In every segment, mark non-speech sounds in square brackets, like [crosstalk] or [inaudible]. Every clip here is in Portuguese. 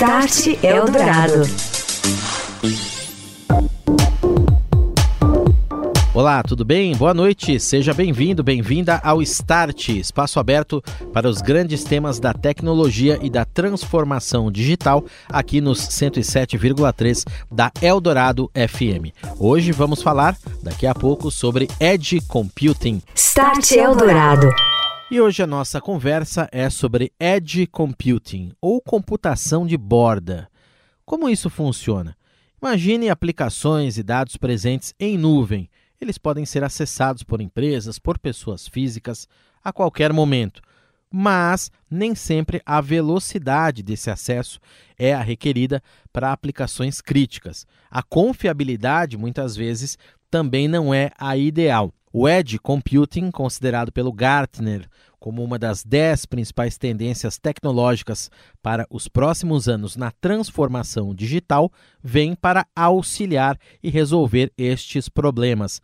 Start Eldorado. Olá, tudo bem? Boa noite. Seja bem-vindo, bem-vinda ao Start, espaço aberto para os grandes temas da tecnologia e da transformação digital aqui nos 107,3 da Eldorado FM. Hoje vamos falar, daqui a pouco, sobre Edge Computing. Start Eldorado. E hoje a nossa conversa é sobre Edge Computing, ou computação de borda. Como isso funciona? Imagine aplicações e dados presentes em nuvem. Eles podem ser acessados por empresas, por pessoas físicas, a qualquer momento. Mas nem sempre a velocidade desse acesso é a requerida para aplicações críticas. A confiabilidade, muitas vezes, também não é a ideal. O Edge Computing, considerado pelo Gartner como uma das dez principais tendências tecnológicas para os próximos anos na transformação digital, vem para auxiliar e resolver estes problemas.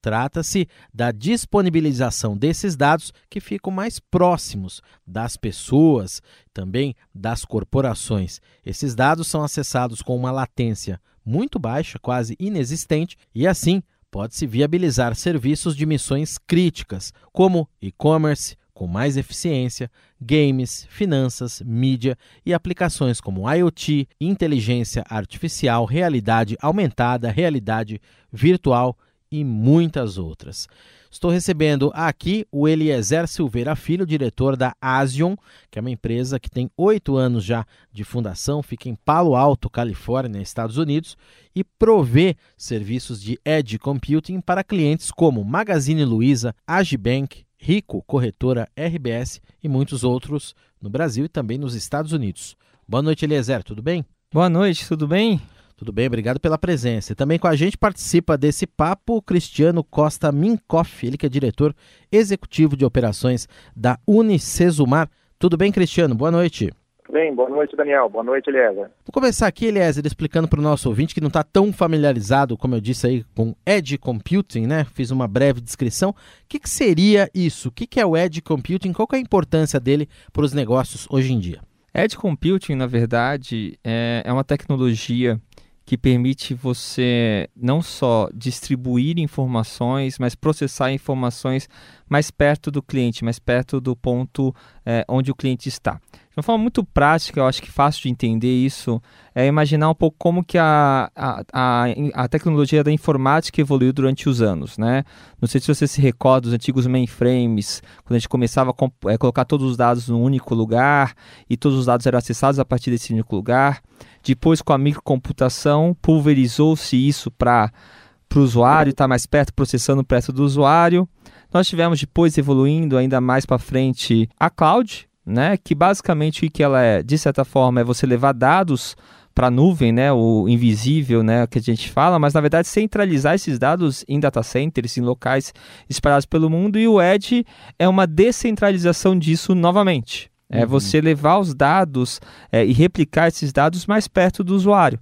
Trata-se da disponibilização desses dados que ficam mais próximos das pessoas, também das corporações. Esses dados são acessados com uma latência muito baixa, quase inexistente, e assim pode-se viabilizar serviços de missões críticas, como e-commerce, com mais eficiência, games, finanças, mídia e aplicações como IoT, inteligência artificial, realidade aumentada, realidade virtual e muitas outras. Estou recebendo aqui o Eliezer Silveira Filho, diretor da Asion, que é uma empresa que tem oito anos já de fundação, fica em Palo Alto, Califórnia, Estados Unidos, e provê serviços de edge computing para clientes como Magazine Luiza, Agibank, Rico, corretora RBS e muitos outros no Brasil e também nos Estados Unidos. Boa noite, Eliezer, tudo bem? Boa noite, tudo bem? Tudo bem, obrigado pela presença. E também com a gente participa desse papo Cristiano Costa Minkoff, ele que é diretor executivo de operações da Unicesumar. Tudo bem, Cristiano? Boa noite. Bem, boa noite, Daniel. Boa noite, Eliezer. Vou começar aqui, Eliezer, explicando para o nosso ouvinte que não está tão familiarizado, como eu disse aí, com Edge Computing, né? Fiz uma breve descrição. O que, que seria isso? O que, que é o Edge Computing? Qual é a importância dele para os negócios hoje em dia? Edge Computing, na verdade, é, é uma tecnologia que permite você não só distribuir informações, mas processar informações mais perto do cliente, mais perto do ponto é, onde o cliente está. De uma forma muito prática, eu acho que fácil de entender isso, é imaginar um pouco como que a, a, a, a tecnologia da informática evoluiu durante os anos. Né? Não sei se você se recorda dos antigos mainframes, quando a gente começava a é, colocar todos os dados num único lugar e todos os dados eram acessados a partir desse único lugar. Depois, com a microcomputação, pulverizou-se isso para o usuário, estar tá mais perto, processando perto do usuário. Nós tivemos depois evoluindo ainda mais para frente a cloud, né, que basicamente o que ela é, de certa forma, é você levar dados para a nuvem, né, o invisível, né, que a gente fala, mas na verdade centralizar esses dados em data centers, em locais espalhados pelo mundo, e o Edge é uma descentralização disso novamente. É uhum. você levar os dados é, e replicar esses dados mais perto do usuário.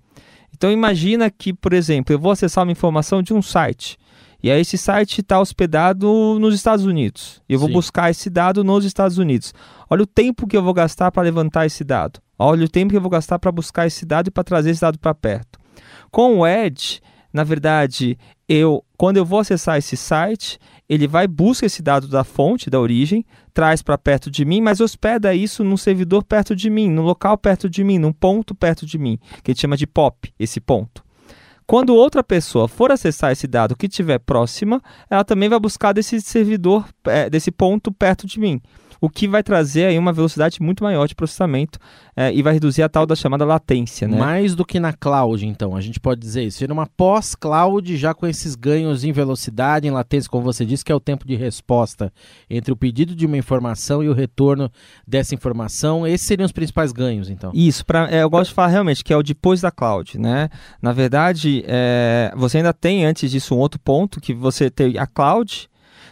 Então imagina que, por exemplo, eu vou acessar uma informação de um site. E aí esse site está hospedado nos Estados Unidos. Eu vou Sim. buscar esse dado nos Estados Unidos. Olha o tempo que eu vou gastar para levantar esse dado. Olha o tempo que eu vou gastar para buscar esse dado e para trazer esse dado para perto. Com o Edge, na verdade, eu quando eu vou acessar esse site, ele vai busca esse dado da fonte, da origem, traz para perto de mim, mas hospeda isso num servidor perto de mim, num local perto de mim, num ponto perto de mim, que a gente chama de POP, esse ponto. Quando outra pessoa for acessar esse dado que estiver próxima, ela também vai buscar desse servidor, é, desse ponto perto de mim o que vai trazer aí uma velocidade muito maior de processamento é, e vai reduzir a tal da chamada latência. Né? Mais do que na cloud, então, a gente pode dizer isso. Seria uma pós-cloud já com esses ganhos em velocidade, em latência, como você disse, que é o tempo de resposta entre o pedido de uma informação e o retorno dessa informação. Esses seriam os principais ganhos, então. Isso, pra, é, eu gosto de falar realmente que é o depois da cloud. Né? Na verdade, é, você ainda tem antes disso um outro ponto, que você tem a cloud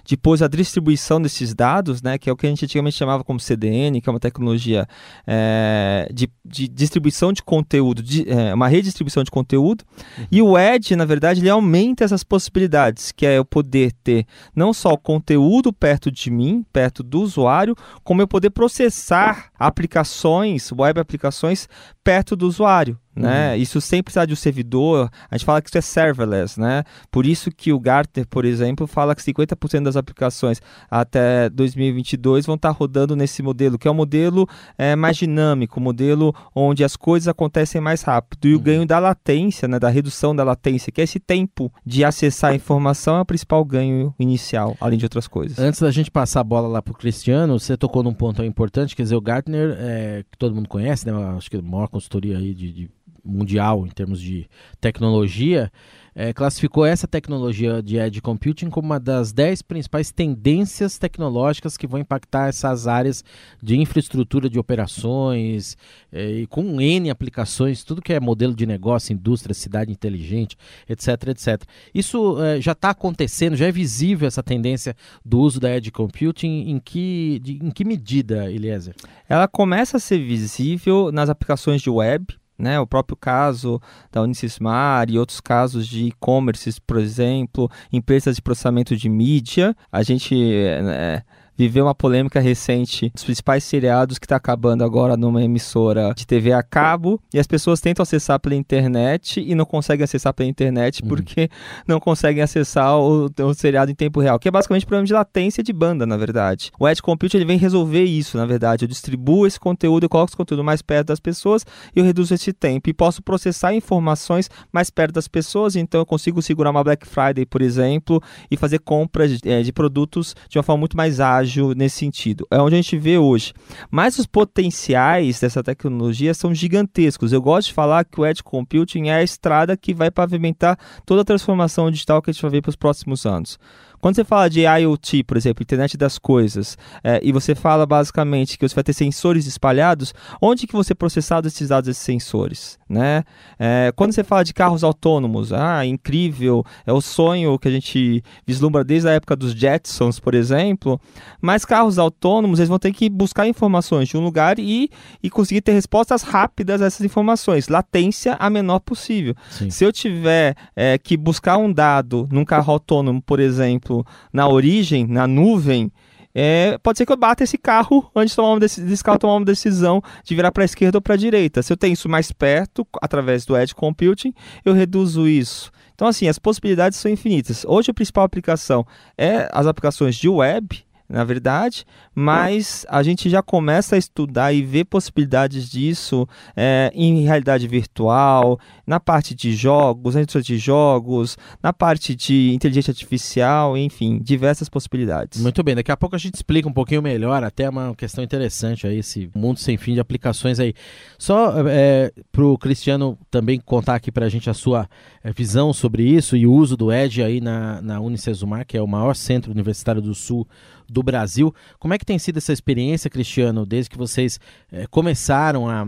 depois a distribuição desses dados, né, que é o que a gente antigamente chamava como CDN, que é uma tecnologia é, de, de, distribuição de conteúdo, de, é, uma redistribuição de conteúdo. Uhum. E o Edge, na verdade, ele aumenta essas possibilidades, que é eu poder ter não só o conteúdo perto de mim, perto do usuário, como eu poder processar aplicações, web aplicações, perto do usuário. Né? Uhum. Isso sempre precisa de um servidor, a gente fala que isso é serverless, né? Por isso que o Gartner, por exemplo, fala que 50% das aplicações até 2022 vão estar rodando nesse modelo, que é um modelo é, mais dinâmico, um modelo onde as coisas acontecem mais rápido. E o uhum. ganho da latência, né, da redução da latência, que é esse tempo de acessar a informação, é o principal ganho inicial, além de outras coisas. Antes da gente passar a bola lá para o Cristiano, você tocou num ponto importante, quer dizer, o Gartner, é, que todo mundo conhece, né? Acho que é a maior consultoria aí de, de mundial em termos de tecnologia, é, classificou essa tecnologia de edge computing como uma das dez principais tendências tecnológicas que vão impactar essas áreas de infraestrutura de operações é, e com N aplicações, tudo que é modelo de negócio, indústria, cidade inteligente, etc, etc. Isso é, já está acontecendo, já é visível essa tendência do uso da edge computing, em que, de, em que medida, Eliezer? Ela começa a ser visível nas aplicações de web, né, o próprio caso da Unicismar e outros casos de e-commerce, por exemplo, empresas de processamento de mídia, a gente é, viveu uma polêmica recente dos principais seriados que está acabando agora numa emissora de TV a cabo e as pessoas tentam acessar pela internet e não conseguem acessar pela internet uhum. porque não conseguem acessar o, o, seriado em tempo real, que é basicamente um problema de latência de banda, na verdade. O Edge Compute ele vem resolver isso, na verdade. Eu distribuo esse conteúdo, eu coloco esse conteúdo mais perto das pessoas e eu reduzo esse tempo e posso processar informações mais perto das pessoas, então eu consigo segurar uma Black Friday, por exemplo, e fazer compras de, é, de produtos de uma forma muito mais ágil ágil nesse sentido. É onde a gente vê hoje. Mas os potenciais dessa tecnologia são gigantescos. Eu gosto de falar que o Edge Computing é a estrada que vai pavimentar toda a transformação digital que a gente vai ver para os próximos anos. Quando você fala de IoT, por exemplo, internet das coisas, é, e você fala basicamente que você vai ter sensores espalhados, onde que você processar esses dados desses sensores, né? É, quando você fala de carros autônomos, ah, incrível, é o sonho que a gente vislumbra desde a época dos Jetsons, por exemplo, mas carros autônomos, eles vão ter que buscar informações de um lugar e, e conseguir ter respostas rápidas a essas informações, latência a menor possível. Sim. Se eu tiver é, que buscar um dado num carro autônomo, por exemplo, exemplo, na origem, na nuvem, é, pode ser que eu bata esse carro antes de tomar uma desse carro tomar uma decisão de virar para a esquerda ou para a direita. Se eu tenho isso mais perto, através do Edge Computing, eu reduzo isso. Então, assim, as possibilidades são infinitas. Hoje, a principal aplicação é as aplicações de web, na verdade, mas a gente já começa a estudar e ver possibilidades disso é, em realidade virtual, na parte de jogos, na indústria de jogos, na parte de inteligência artificial, enfim, diversas possibilidades. Muito bem, daqui a pouco a gente explica um pouquinho melhor, até uma questão interessante aí, esse mundo sem fim de aplicações aí. Só é, para o Cristiano também contar aqui para a gente a sua é, visão sobre isso e o uso do Edge aí na, na Unicesumar, que é o maior centro universitário do Sul do Brasil. Como é que tem sido essa experiência, Cristiano, desde que vocês é, começaram a,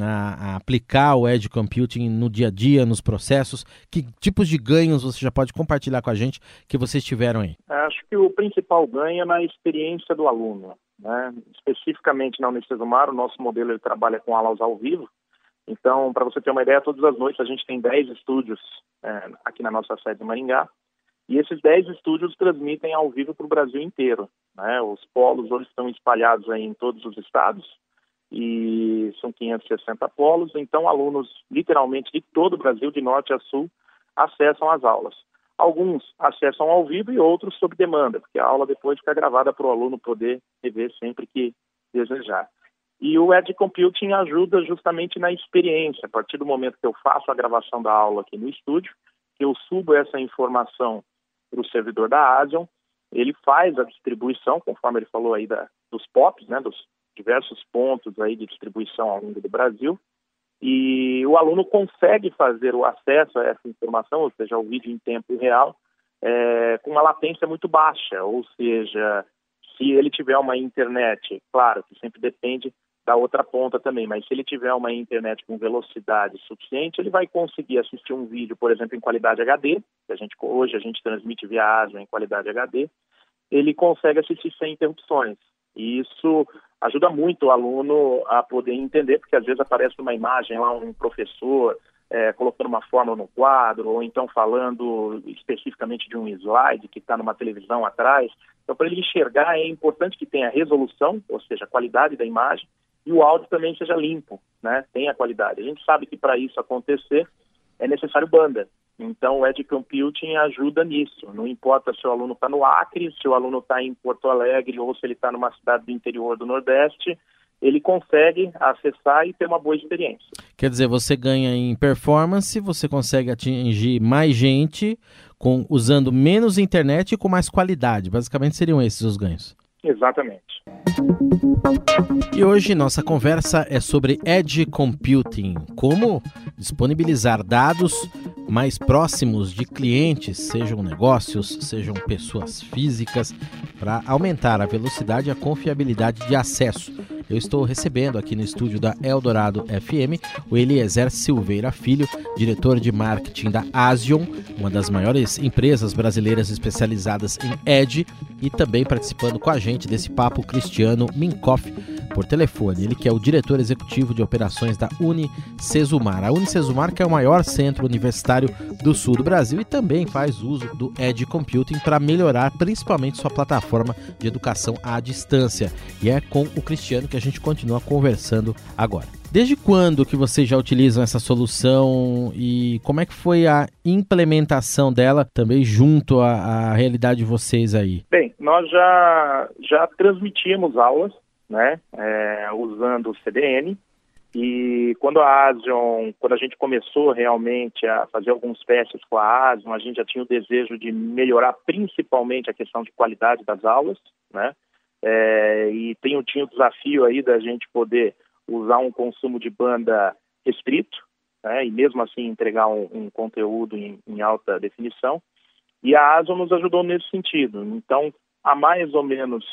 a, a, aplicar o Edge Computing no dia a dia, nos processos? Que tipos de ganhos você já pode compartilhar com a gente que vocês tiveram aí? Acho que o principal ganho é na experiência do aluno. Né? Especificamente na Unicesumar, o nosso modelo ele trabalha com aulas ao vivo. Então, para você ter uma ideia, todas as noites a gente tem 10 estúdios é, aqui na nossa sede de Maringá. E esses 10 estúdios transmitem ao vivo para o Brasil inteiro. Né? Os polos hoje estão espalhados aí em todos os estados e são 560 polos, então alunos literalmente de todo o Brasil, de norte a sul, acessam as aulas. Alguns acessam ao vivo e outros sob demanda, porque a aula depois fica gravada para o aluno poder rever sempre que desejar. E o Edge Computing ajuda justamente na experiência. A partir do momento que eu faço a gravação da aula aqui no estúdio, eu subo essa informação para o servidor da Asian, ele faz a distribuição, conforme ele falou aí da, dos POPs, né, dos diversos pontos aí de distribuição ao longo do Brasil, e o aluno consegue fazer o acesso a essa informação, ou seja, ao vídeo em tempo real, é, com uma latência muito baixa, ou seja, se ele tiver uma internet, claro que sempre depende da outra ponta também, mas se ele tiver uma internet com velocidade suficiente, ele vai conseguir assistir um vídeo, por exemplo, em qualidade HD, que a gente hoje a gente transmite via ASIO em qualidade HD, ele consegue assistir sem interrupções. E isso ajuda muito o aluno a poder entender, porque às vezes aparece uma imagem lá, um professor é, colocando uma fórmula no quadro, ou então falando especificamente de um slide que está numa televisão atrás. Então, para ele enxergar, é importante que tenha resolução, ou seja, a qualidade da imagem, e o áudio também seja limpo, né? Tenha qualidade. A gente sabe que para isso acontecer é necessário banda. Então, o Edge Computing ajuda nisso. Não importa se o aluno está no Acre, se o aluno está em Porto Alegre ou se ele está numa cidade do interior do Nordeste, ele consegue acessar e ter uma boa experiência. Quer dizer, você ganha em performance, você consegue atingir mais gente com usando menos internet e com mais qualidade. Basicamente seriam esses os ganhos. Exatamente. E hoje nossa conversa é sobre edge computing, como disponibilizar dados mais próximos de clientes, sejam negócios, sejam pessoas físicas, para aumentar a velocidade e a confiabilidade de acesso eu estou recebendo aqui no estúdio da Eldorado FM o Eliezer Silveira Filho, diretor de marketing da Asion, uma das maiores empresas brasileiras especializadas em Edge, e também participando com a gente desse papo Cristiano Minkoff por telefone. Ele que é o diretor executivo de operações da Unicesumar. A Unicesumar que é o maior centro universitário do sul do Brasil e também faz uso do Edge Computing para melhorar principalmente sua plataforma de educação à distância. E é com o Cristiano que a gente continua conversando agora. Desde quando que vocês já utilizam essa solução e como é que foi a implementação dela também junto à, à realidade de vocês aí? Bem, nós já, já transmitimos aulas, né, é, usando o CDN e quando a Asion, quando a gente começou realmente a fazer alguns testes com a Asion, a gente já tinha o desejo de melhorar principalmente a questão de qualidade das aulas, né? É, e tem, tinha o desafio aí da gente poder usar um consumo de banda restrito, né, e mesmo assim entregar um, um conteúdo em, em, alta definição. E a ASO nos ajudou nesse sentido. Então, há mais ou menos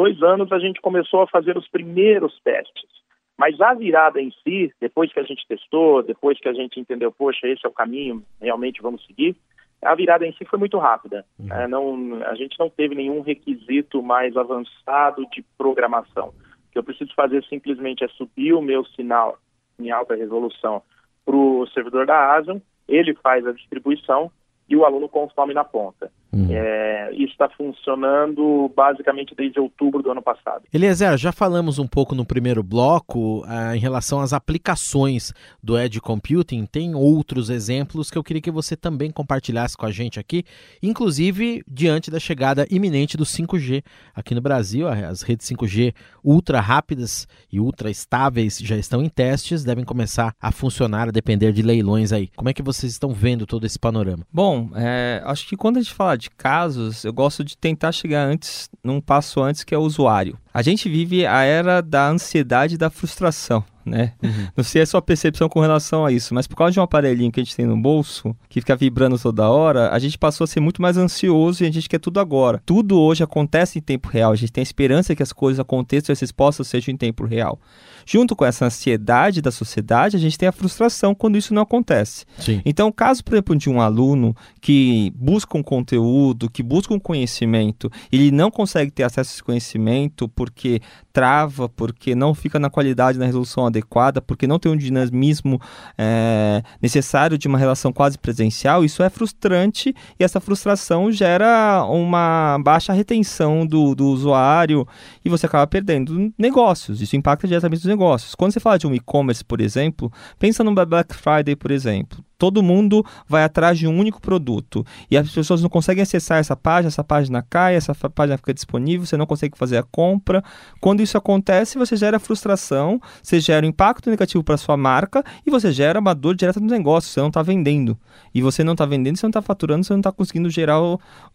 dois anos, a gente começou a fazer os primeiros testes. Mas a virada em si, depois que a gente testou, depois que a gente entendeu, poxa, esse é o caminho, realmente vamos seguir, a virada em si foi muito rápida. Uhum. É, não, a gente não teve nenhum requisito mais avançado de programação. O que eu preciso fazer simplesmente é subir o meu sinal em alta resolução para o servidor da Asian, ele faz a distribuição e o aluno consome na ponta. Uhum. É, isso está funcionando basicamente desde outubro do ano passado. Eliezer, já falamos um pouco no primeiro bloco ah, em relação às aplicações do Edge Computing. Tem outros exemplos que eu queria que você também compartilhasse com a gente aqui, inclusive diante da chegada iminente do 5G aqui no Brasil. As redes 5G ultra rápidas e ultra estáveis já estão em testes, devem começar a funcionar a depender de leilões aí. Como é que vocês estão vendo todo esse panorama? Bom, é, acho que quando a gente fala de casos, eu gosto de tentar chegar antes, num passo antes, que é o usuário. A gente vive a era da ansiedade e da frustração né? Uhum. Não sei a sua percepção com relação a isso, mas por causa de um aparelhinho que a gente tem no bolso, que fica vibrando toda hora, a gente passou a ser muito mais ansioso e a gente quer tudo agora. Tudo hoje acontece em tempo real, a gente tem a esperança que as coisas aconteçam e as respostas sejam em tempo real. Junto com essa ansiedade da sociedade, a gente tem a frustração quando isso não acontece. Sim. Então, caso, por exemplo, de um aluno que busca um conteúdo, que busca um conhecimento, ele não consegue ter acesso a esse conhecimento porque trava, porque não fica na qualidade, na resolução adequada, porque não tem um dinamismo é, necessário de uma relação quase presencial, isso é frustrante e essa frustração gera uma baixa retenção do, do usuário e você acaba perdendo negócios. Isso impacta diretamente os negócios. Quando você fala de um e-commerce, por exemplo, pensa no Black Friday, por exemplo todo mundo vai atrás de um único produto e as pessoas não conseguem acessar essa página, essa página cai, essa página fica disponível, você não consegue fazer a compra. Quando isso acontece, você gera frustração, você gera um impacto negativo para sua marca e você gera uma dor direta no negócio, você não está vendendo. E você não está vendendo, você não está faturando, você não está conseguindo gerar,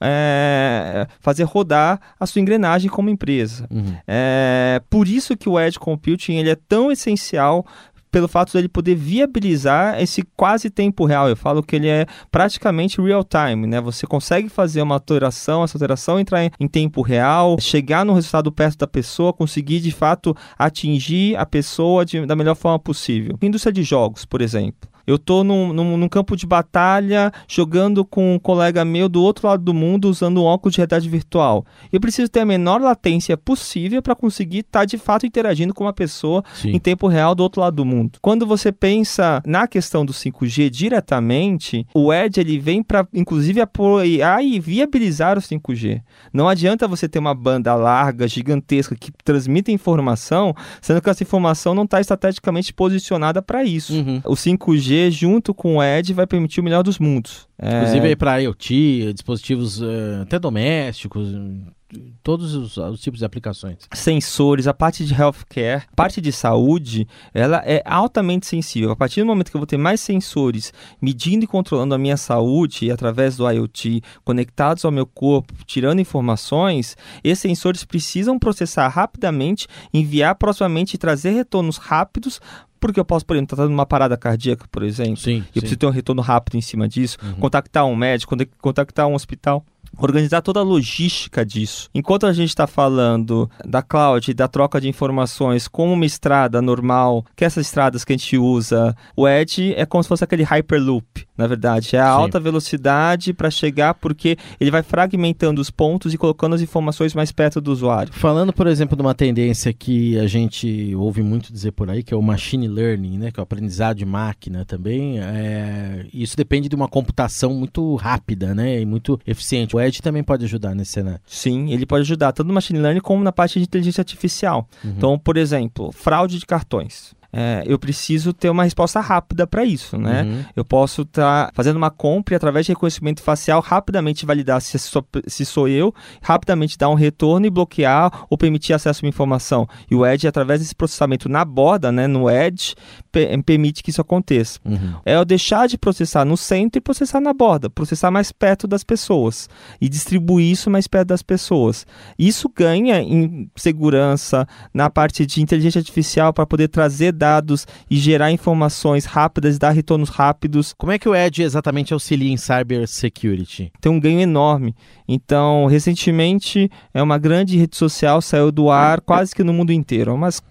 é, fazer rodar a sua engrenagem como empresa. Uhum. É, por isso que o Edge Computing ele é tão essencial pelo fato dele poder viabilizar esse quase tempo real. Eu falo que ele é praticamente real time, né? Você consegue fazer uma alteração, essa alteração entrar em, tempo real, chegar no resultado perto da pessoa, conseguir de fato atingir a pessoa de, da melhor forma possível. Indústria de jogos, por exemplo. Eu estou num, num, num, campo de batalha jogando com um colega meu do outro lado do mundo usando um óculos de realidade virtual. Eu preciso ter a menor latência possível para conseguir estar tá, de fato interagindo com uma pessoa Sim. em tempo real do outro lado do mundo. Quando você pensa na questão do 5G diretamente, o Edge ele vem para inclusive apoiar e viabilizar o 5G. Não adianta você ter uma banda larga, gigantesca que transmite informação, sendo que essa informação não está estrategicamente posicionada para isso. Uhum. O 5G junto com o Edge vai permitir o melhor dos mundos. Inclusive é... para IoT, dispositivos uh, até domésticos, todos os, os, tipos de aplicações. Sensores, a parte de healthcare, a parte de saúde, ela é altamente sensível. A partir do momento que eu vou ter mais sensores medindo e controlando a minha saúde através do IoT, conectados ao meu corpo, tirando informações, esses sensores precisam processar rapidamente, enviar proximamente e trazer retornos rápidos porque eu posso, por exemplo, estar dando uma parada cardíaca, por exemplo, sim, e eu sim. preciso ter um retorno rápido em cima disso, uhum. contactar um médico, contactar um hospital organizar toda a logística disso. Enquanto a gente está falando da cloud, da troca de informações como uma estrada normal, que essas estradas que a gente usa, o Edge é como se fosse aquele Hyperloop, na verdade. É a Sim. alta velocidade para chegar, porque ele vai fragmentando os pontos e colocando as informações mais perto do usuário. Falando, por exemplo, de uma tendência que a gente ouve muito dizer por aí, que é o machine learning, né, que é o aprendizado de máquina também, é... isso depende de uma computação muito rápida né, e muito eficiente. O Edge também pode ajudar nesse cenário. Sim, ele pode ajudar tanto no machine learning como na parte de inteligência artificial. Uhum. Então, por exemplo, fraude de cartões é, eu preciso ter uma resposta rápida para isso, né? Uhum. Eu posso estar tá fazendo uma compra e, através de reconhecimento facial, rapidamente validar se sou, se sou eu, rapidamente dar um retorno e bloquear ou permitir acesso a uma informação. E o Edge, através desse processamento na borda, né, no Edge, permite que isso aconteça. Uhum. É eu deixar de processar no centro e processar na borda, processar mais perto das pessoas e distribuir isso mais perto das pessoas. Isso ganha em segurança, na parte de inteligência artificial para poder trazer dados dados e gerar informações rápidas, dar retornos rápidos. Como é que o Edge exatamente auxilia em cybersecurity? Tem um ganho enorme. Então, recentemente, é uma grande rede social saiu do ar quase que no mundo inteiro, umas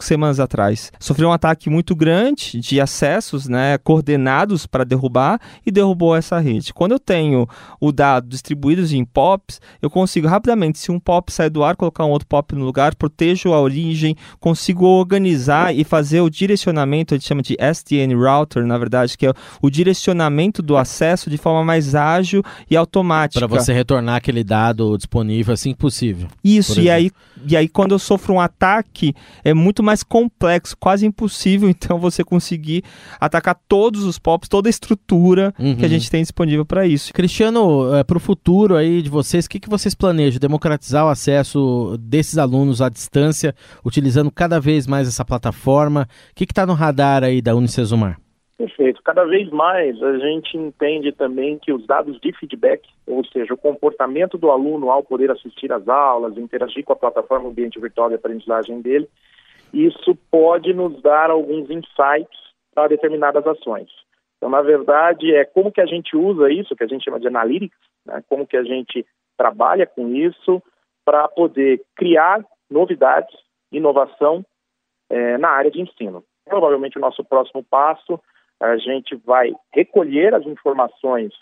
semanas atrás. Sofreu um ataque muito grande de acessos, né, coordenados para derrubar e derrubou essa rede. Quando eu tenho o dado distribuídos em POPs, eu consigo rapidamente, se um POP sai do ar, colocar um outro POP no lugar, protejo a origem, consigo organizar e fazer o direcionamento, a gente chama de SDN Router, na verdade, que é o direcionamento do acesso de forma mais ágil e automática. Para você retornar aquele dado disponível assim que possível. Isso, e aí, e aí quando eu sofro um ataque, é muito mais complexo, quase impossível, [laughs] então, você conseguir atacar todos os POPs, toda a estrutura uhum. que a gente tem disponível para isso. Cristiano, é, para o futuro aí de vocês, o que, que vocês planejam? Democratizar o acesso desses alunos à distância, utilizando cada vez mais essa plataforma? O que está no radar aí da Unicesumar? Perfeito. Cada vez mais a gente entende também que os dados de feedback, ou seja, o comportamento do aluno ao poder assistir às aulas, interagir com a plataforma ambiente virtual de aprendizagem dele, isso pode nos dar alguns insights para determinadas ações. Então, na verdade, é como que a gente usa isso, que a gente chama de analytics, né? como que a gente trabalha com isso para poder criar novidades, inovação é, na área de ensino. Provavelmente o nosso próximo passo, a gente vai recolher as informações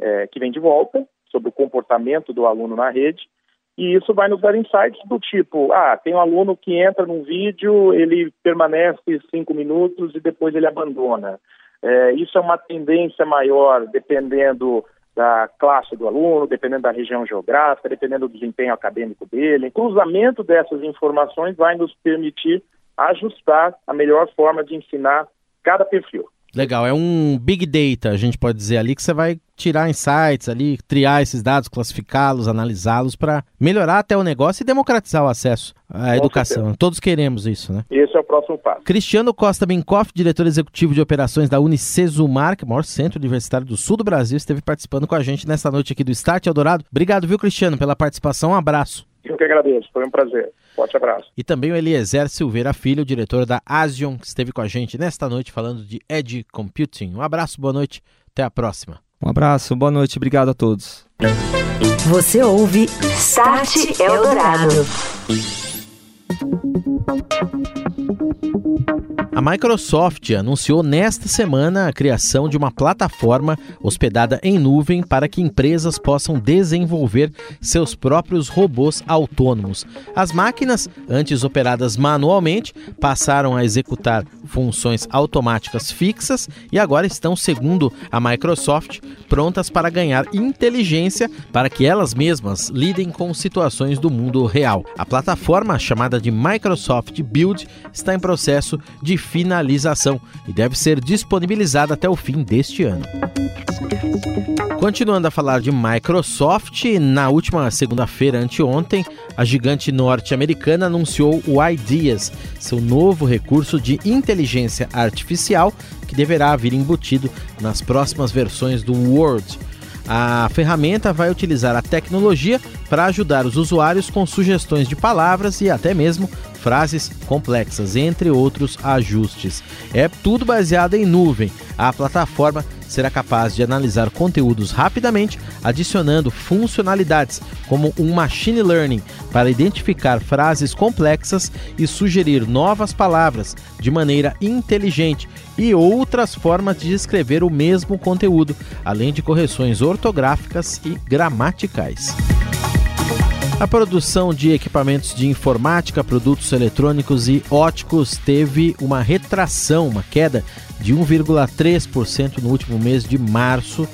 é, que vêm de volta sobre o comportamento do aluno na rede e isso vai nos dar insights do tipo, ah, tem um aluno que entra num vídeo, ele permanece cinco minutos e depois ele abandona. É, isso é uma tendência maior dependendo da classe do aluno, dependendo da região geográfica, dependendo do desempenho acadêmico dele. O cruzamento dessas informações vai nos permitir ajustar a melhor forma de ensinar cada perfil. Legal, é um big data, a gente pode dizer ali, que você vai tirar insights ali, triar esses dados, classificá-los, analisá-los para melhorar até o negócio e democratizar o acesso à educação. Certeza. Todos queremos isso, né? Esse é o próximo passo. Cristiano Costa Benkoff, diretor executivo de operações da Unicesumar, que é o maior centro universitário do sul do Brasil, esteve participando com a gente nesta noite aqui do Start Eldorado. Obrigado, viu, Cristiano, pela participação. Um abraço. Eu que agradeço, foi um prazer. Forte abraço. E também o Eliezer Silveira Filho, diretor da Asion, que esteve com a gente nesta noite falando de Edge Computing. Um abraço, boa noite, até a próxima. Um abraço, boa noite, obrigado a todos. Você ouve Start Eldorado. A Microsoft anunciou nesta semana a criação de uma plataforma hospedada em nuvem para que empresas possam desenvolver seus próprios robôs autônomos. As máquinas, antes operadas manualmente, passaram a executar funções automáticas fixas e agora estão, segundo a Microsoft, prontas para ganhar inteligência para que elas mesmas lidem com situações do mundo real. A plataforma, chamada de Microsoft Build, está em processo de finalização e deve ser disponibilizada até o fim deste ano. Continuando a falar de Microsoft, na última segunda-feira, anteontem, a gigante norte-americana anunciou o Ideas, seu novo recurso de inteligência artificial que deverá vir embutido nas próximas versões do Word. A ferramenta vai utilizar a tecnologia para ajudar os usuários com sugestões de palavras e até mesmo frases complexas, entre outros ajustes. É tudo baseado em nuvem. A plataforma será capaz de analisar conteúdos rapidamente, adicionando funcionalidades como um machine learning para identificar frases complexas e sugerir novas palavras de maneira inteligente e outras formas de escrever o mesmo conteúdo, além de correções ortográficas e gramaticais. A produção de equipamentos de informática, produtos eletrônicos e óticos teve uma retração, uma queda de 1,3% no último mês de março,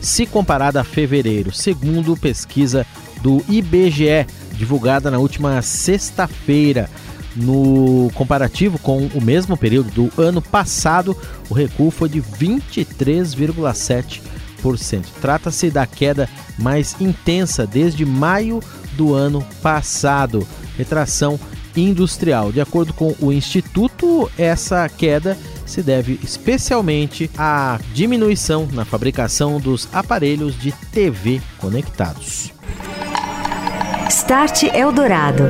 se comparada a fevereiro, segundo pesquisa do IBGE, divulgada na última sexta-feira. No comparativo com o mesmo período do ano passado, o recuo foi de 23,7%. Trata-se da queda mais intensa desde maio do ano passado. Retração industrial. De acordo com o Instituto, essa queda se deve especialmente à diminuição na fabricação dos aparelhos de TV conectados. Start Eldorado.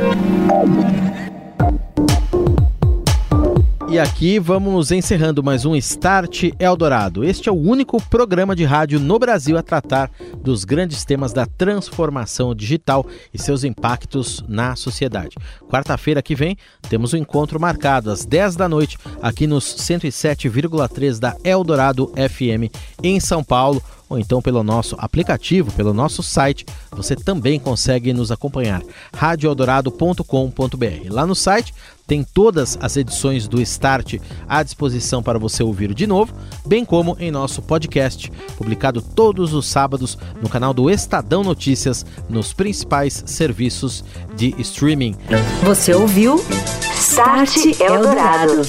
E aqui vamos encerrando mais um Start Eldorado. Este é o único programa de rádio no Brasil a tratar dos grandes temas da transformação digital e seus impactos na sociedade. Quarta-feira que vem temos um encontro marcado às 10 da noite aqui nos 107,3 da Eldorado FM em São Paulo ou então pelo nosso aplicativo, pelo nosso site, você também consegue nos acompanhar. radioeldorado.com.br. Lá no site tem todas as edições do Start à disposição para você ouvir de novo, bem como em nosso podcast, publicado todos os sábados no canal do Estadão Notícias, nos principais serviços de streaming. Você ouviu Start Eldorado.